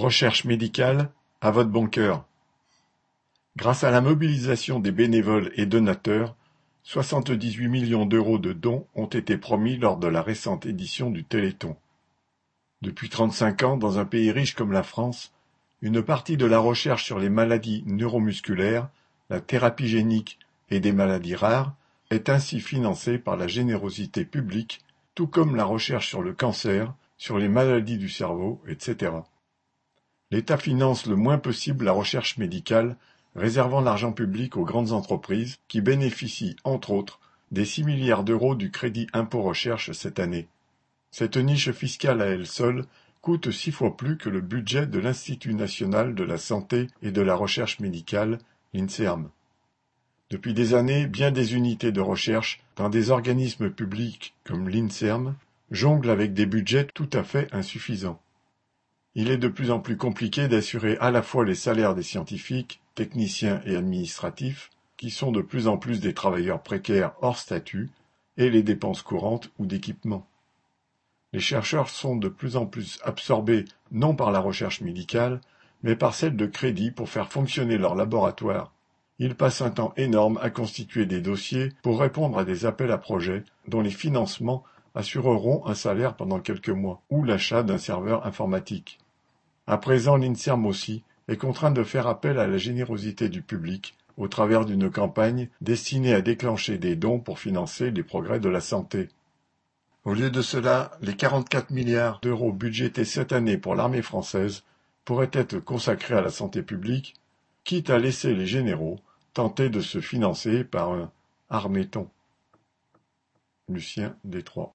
Recherche médicale, à votre bon cœur. Grâce à la mobilisation des bénévoles et donateurs, soixante-dix-huit millions d'euros de dons ont été promis lors de la récente édition du Téléthon. Depuis trente-cinq ans, dans un pays riche comme la France, une partie de la recherche sur les maladies neuromusculaires, la thérapie génique et des maladies rares est ainsi financée par la générosité publique, tout comme la recherche sur le cancer, sur les maladies du cerveau, etc. L'État finance le moins possible la recherche médicale, réservant l'argent public aux grandes entreprises qui bénéficient, entre autres, des six milliards d'euros du crédit impôt recherche cette année. Cette niche fiscale à elle seule coûte six fois plus que le budget de l'Institut national de la santé et de la recherche médicale, l'INSERM. Depuis des années, bien des unités de recherche, dans des organismes publics comme l'INSERM, jonglent avec des budgets tout à fait insuffisants. Il est de plus en plus compliqué d'assurer à la fois les salaires des scientifiques, techniciens et administratifs, qui sont de plus en plus des travailleurs précaires hors statut, et les dépenses courantes ou d'équipement. Les chercheurs sont de plus en plus absorbés non par la recherche médicale, mais par celle de crédit pour faire fonctionner leur laboratoire. Ils passent un temps énorme à constituer des dossiers pour répondre à des appels à projets dont les financements assureront un salaire pendant quelques mois, ou l'achat d'un serveur informatique. À présent l'INSERM aussi est contraint de faire appel à la générosité du public au travers d'une campagne destinée à déclencher des dons pour financer les progrès de la santé. Au lieu de cela, les 44 milliards d'euros budgétés cette année pour l'armée française pourraient être consacrés à la santé publique, quitte à laisser les généraux tenter de se financer par un arméton. Lucien Détroit